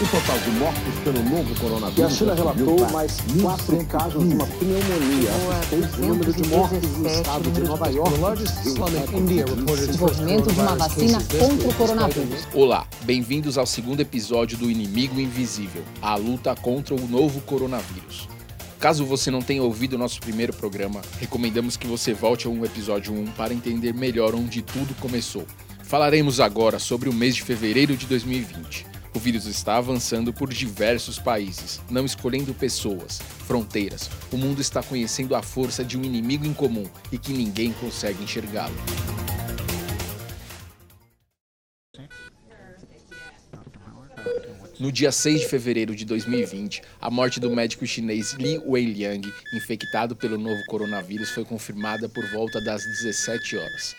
O total de mortos pelo novo coronavírus. E a China relatou mais quatro casos de uma pneumonia. O número de mortos no estado de Nova York. Desenvolvimento de uma vacina contra o coronavírus. Olá, bem-vindos ao segundo episódio do Inimigo Invisível a luta contra o novo coronavírus. Caso você não tenha ouvido o nosso primeiro programa, recomendamos que você volte ao episódio 1 para entender melhor onde tudo começou. Falaremos agora sobre o mês de fevereiro de 2020. O vírus está avançando por diversos países, não escolhendo pessoas, fronteiras. O mundo está conhecendo a força de um inimigo em comum e que ninguém consegue enxergá-lo. No dia 6 de fevereiro de 2020, a morte do médico chinês Li Weiliang, infectado pelo novo coronavírus, foi confirmada por volta das 17 horas.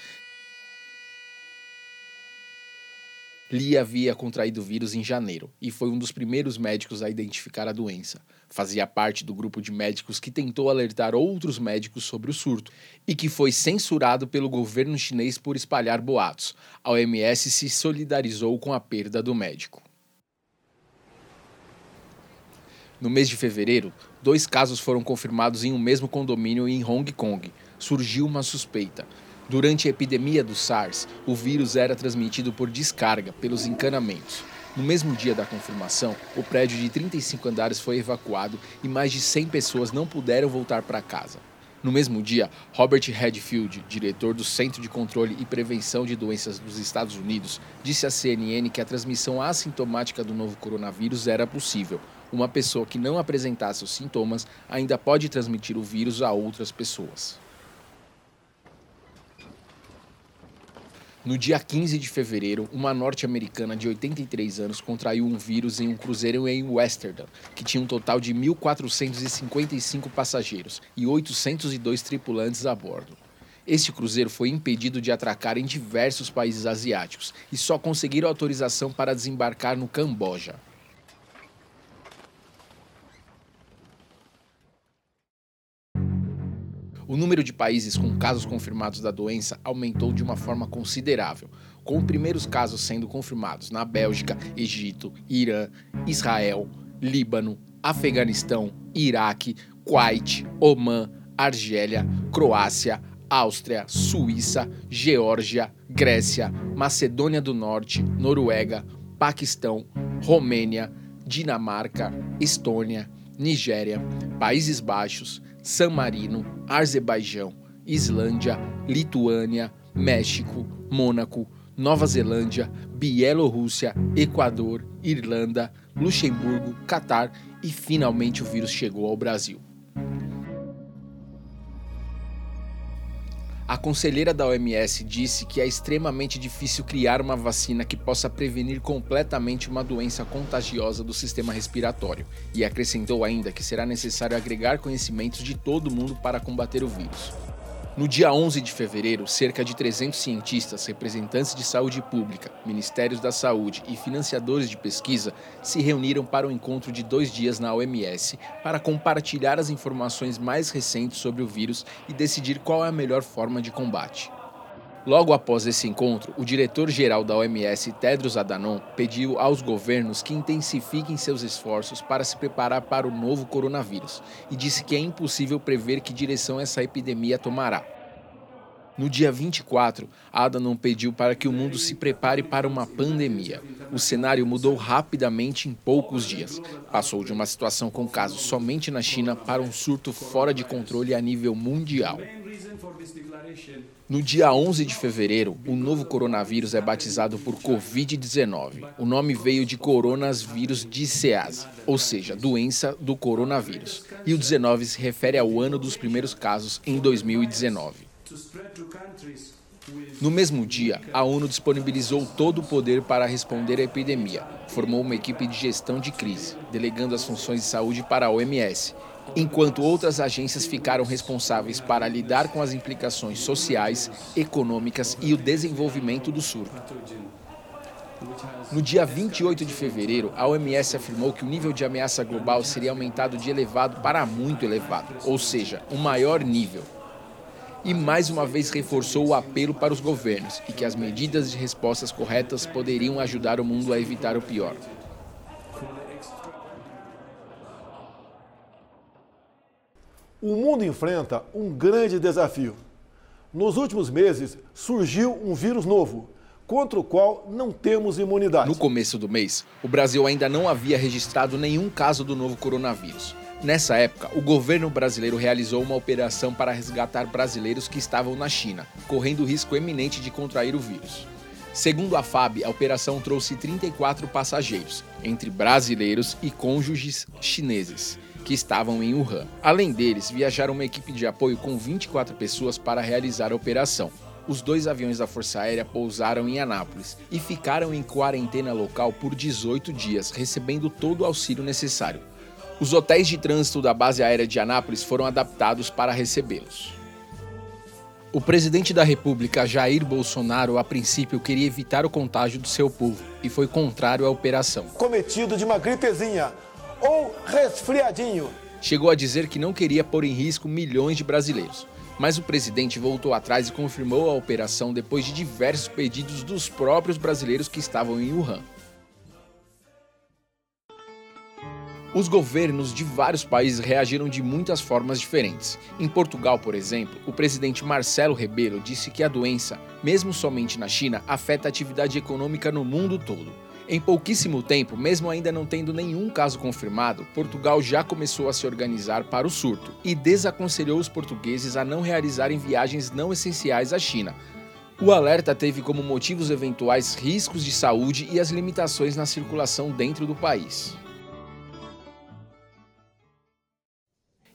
Lee havia contraído o vírus em janeiro e foi um dos primeiros médicos a identificar a doença. Fazia parte do grupo de médicos que tentou alertar outros médicos sobre o surto e que foi censurado pelo governo chinês por espalhar boatos. A OMS se solidarizou com a perda do médico. No mês de fevereiro, dois casos foram confirmados em um mesmo condomínio em Hong Kong. Surgiu uma suspeita. Durante a epidemia do SARS, o vírus era transmitido por descarga, pelos encanamentos. No mesmo dia da confirmação, o prédio de 35 andares foi evacuado e mais de 100 pessoas não puderam voltar para casa. No mesmo dia, Robert Redfield, diretor do Centro de Controle e Prevenção de Doenças dos Estados Unidos, disse à CNN que a transmissão assintomática do novo coronavírus era possível. Uma pessoa que não apresentasse os sintomas ainda pode transmitir o vírus a outras pessoas. No dia 15 de fevereiro, uma norte-americana de 83 anos contraiu um vírus em um cruzeiro em Westerdam, que tinha um total de 1.455 passageiros e 802 tripulantes a bordo. Este cruzeiro foi impedido de atracar em diversos países asiáticos e só conseguiram autorização para desembarcar no Camboja. O número de países com casos confirmados da doença aumentou de uma forma considerável, com os primeiros casos sendo confirmados na Bélgica, Egito, Irã, Israel, Líbano, Afeganistão, Iraque, Kuwait, Omã, Argélia, Croácia, Áustria, Suíça, Geórgia, Grécia, Macedônia do Norte, Noruega, Paquistão, Romênia, Dinamarca, Estônia, Nigéria, Países Baixos, San Marino, Azerbaijão, Islândia, Lituânia, México, Mônaco, Nova Zelândia, Bielorrússia, Equador, Irlanda, Luxemburgo, Catar e finalmente o vírus chegou ao Brasil. A conselheira da OMS disse que é extremamente difícil criar uma vacina que possa prevenir completamente uma doença contagiosa do sistema respiratório e acrescentou ainda que será necessário agregar conhecimentos de todo mundo para combater o vírus. No dia 11 de fevereiro, cerca de 300 cientistas, representantes de saúde pública, ministérios da saúde e financiadores de pesquisa se reuniram para um encontro de dois dias na OMS para compartilhar as informações mais recentes sobre o vírus e decidir qual é a melhor forma de combate. Logo após esse encontro, o diretor-geral da OMS, Tedros Adhanom, pediu aos governos que intensifiquem seus esforços para se preparar para o novo coronavírus e disse que é impossível prever que direção essa epidemia tomará. No dia 24, Adhanom pediu para que o mundo se prepare para uma pandemia. O cenário mudou rapidamente em poucos dias. Passou de uma situação com casos somente na China para um surto fora de controle a nível mundial. No dia 11 de fevereiro, o novo coronavírus é batizado por Covid-19. O nome veio de coronavírus disease, ou seja, doença do coronavírus. E o 19 se refere ao ano dos primeiros casos em 2019. No mesmo dia, a ONU disponibilizou todo o poder para responder à epidemia. Formou uma equipe de gestão de crise, delegando as funções de saúde para a OMS enquanto outras agências ficaram responsáveis para lidar com as implicações sociais, econômicas e o desenvolvimento do surto. No dia 28 de fevereiro, a OMS afirmou que o nível de ameaça global seria aumentado de elevado para muito elevado, ou seja, um maior nível. E mais uma vez reforçou o apelo para os governos e que as medidas de respostas corretas poderiam ajudar o mundo a evitar o pior. O mundo enfrenta um grande desafio. Nos últimos meses, surgiu um vírus novo, contra o qual não temos imunidade. No começo do mês, o Brasil ainda não havia registrado nenhum caso do novo coronavírus. Nessa época, o governo brasileiro realizou uma operação para resgatar brasileiros que estavam na China, correndo risco eminente de contrair o vírus. Segundo a FAB, a operação trouxe 34 passageiros, entre brasileiros e cônjuges chineses, que estavam em Wuhan. Além deles, viajaram uma equipe de apoio com 24 pessoas para realizar a operação. Os dois aviões da Força Aérea pousaram em Anápolis e ficaram em quarentena local por 18 dias, recebendo todo o auxílio necessário. Os hotéis de trânsito da base aérea de Anápolis foram adaptados para recebê-los. O presidente da República, Jair Bolsonaro, a princípio queria evitar o contágio do seu povo e foi contrário à operação. Cometido de uma gripezinha ou resfriadinho. Chegou a dizer que não queria pôr em risco milhões de brasileiros. Mas o presidente voltou atrás e confirmou a operação depois de diversos pedidos dos próprios brasileiros que estavam em Wuhan. Os governos de vários países reagiram de muitas formas diferentes. Em Portugal, por exemplo, o presidente Marcelo Rebelo disse que a doença, mesmo somente na China, afeta a atividade econômica no mundo todo. Em pouquíssimo tempo, mesmo ainda não tendo nenhum caso confirmado, Portugal já começou a se organizar para o surto e desaconselhou os portugueses a não realizarem viagens não essenciais à China. O alerta teve como motivos eventuais riscos de saúde e as limitações na circulação dentro do país.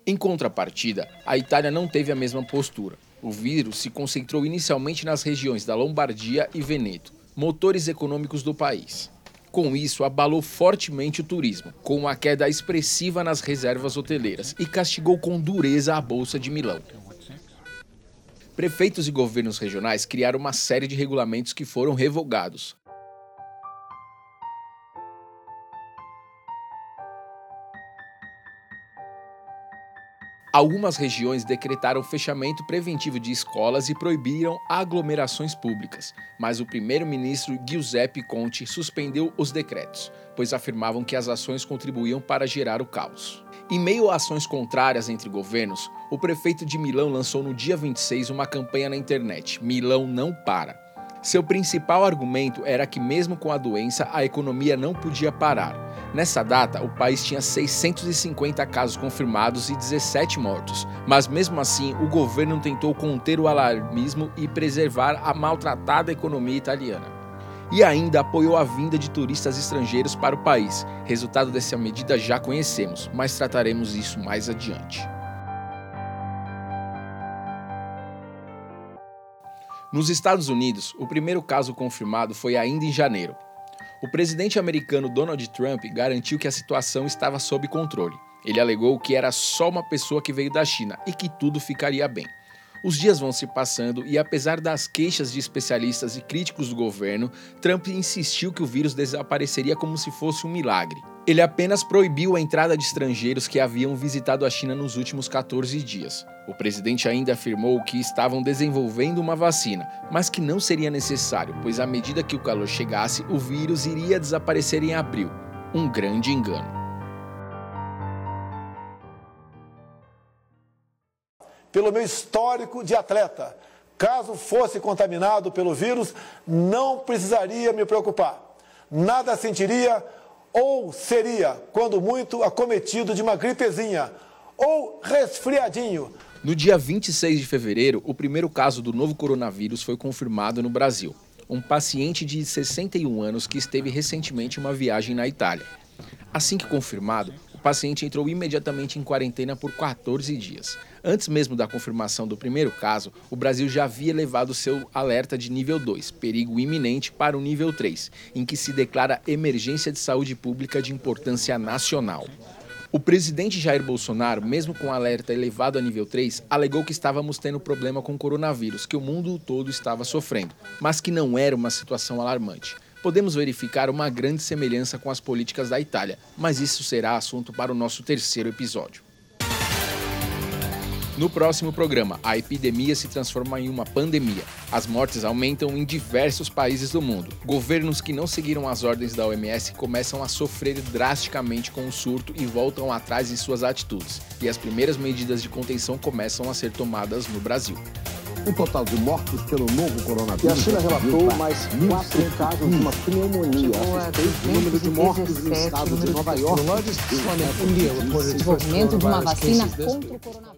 Em contrapartida, a Itália não teve a mesma postura. O vírus se concentrou inicialmente nas regiões da Lombardia e Veneto, motores econômicos do país. Com isso, abalou fortemente o turismo, com uma queda expressiva nas reservas hoteleiras e castigou com dureza a Bolsa de Milão. Prefeitos e governos regionais criaram uma série de regulamentos que foram revogados. Algumas regiões decretaram fechamento preventivo de escolas e proibiram aglomerações públicas, mas o primeiro-ministro Giuseppe Conte suspendeu os decretos, pois afirmavam que as ações contribuíam para gerar o caos. Em meio a ações contrárias entre governos, o prefeito de Milão lançou no dia 26 uma campanha na internet: Milão não para. Seu principal argumento era que, mesmo com a doença, a economia não podia parar. Nessa data, o país tinha 650 casos confirmados e 17 mortos, mas mesmo assim, o governo tentou conter o alarmismo e preservar a maltratada economia italiana. E ainda apoiou a vinda de turistas estrangeiros para o país. Resultado dessa medida já conhecemos, mas trataremos isso mais adiante. Nos Estados Unidos, o primeiro caso confirmado foi ainda em janeiro. O presidente americano Donald Trump garantiu que a situação estava sob controle. Ele alegou que era só uma pessoa que veio da China e que tudo ficaria bem. Os dias vão se passando e, apesar das queixas de especialistas e críticos do governo, Trump insistiu que o vírus desapareceria como se fosse um milagre. Ele apenas proibiu a entrada de estrangeiros que haviam visitado a China nos últimos 14 dias. O presidente ainda afirmou que estavam desenvolvendo uma vacina, mas que não seria necessário, pois à medida que o calor chegasse, o vírus iria desaparecer em abril. Um grande engano. pelo meu histórico de atleta. Caso fosse contaminado pelo vírus, não precisaria me preocupar. Nada sentiria ou seria, quando muito, acometido de uma gripezinha ou resfriadinho. No dia 26 de fevereiro, o primeiro caso do novo coronavírus foi confirmado no Brasil. Um paciente de 61 anos que esteve recentemente em uma viagem na Itália. Assim que confirmado, o paciente entrou imediatamente em quarentena por 14 dias. Antes mesmo da confirmação do primeiro caso, o Brasil já havia elevado seu alerta de nível 2, perigo iminente, para o nível 3, em que se declara emergência de saúde pública de importância nacional. O presidente Jair Bolsonaro, mesmo com alerta elevado a nível 3, alegou que estávamos tendo problema com o coronavírus, que o mundo todo estava sofrendo, mas que não era uma situação alarmante. Podemos verificar uma grande semelhança com as políticas da Itália, mas isso será assunto para o nosso terceiro episódio. No próximo programa, a epidemia se transforma em uma pandemia. As mortes aumentam em diversos países do mundo. Governos que não seguiram as ordens da OMS começam a sofrer drasticamente com o surto e voltam atrás em suas atitudes. E as primeiras medidas de contenção começam a ser tomadas no Brasil. O total de mortos pelo novo E coronavírus. a China relatou mais quatro casos de uma pneumonia. O número de mortos no 217, estado de Nova York. Desenvolvimento de uma vacina contra o coronavírus.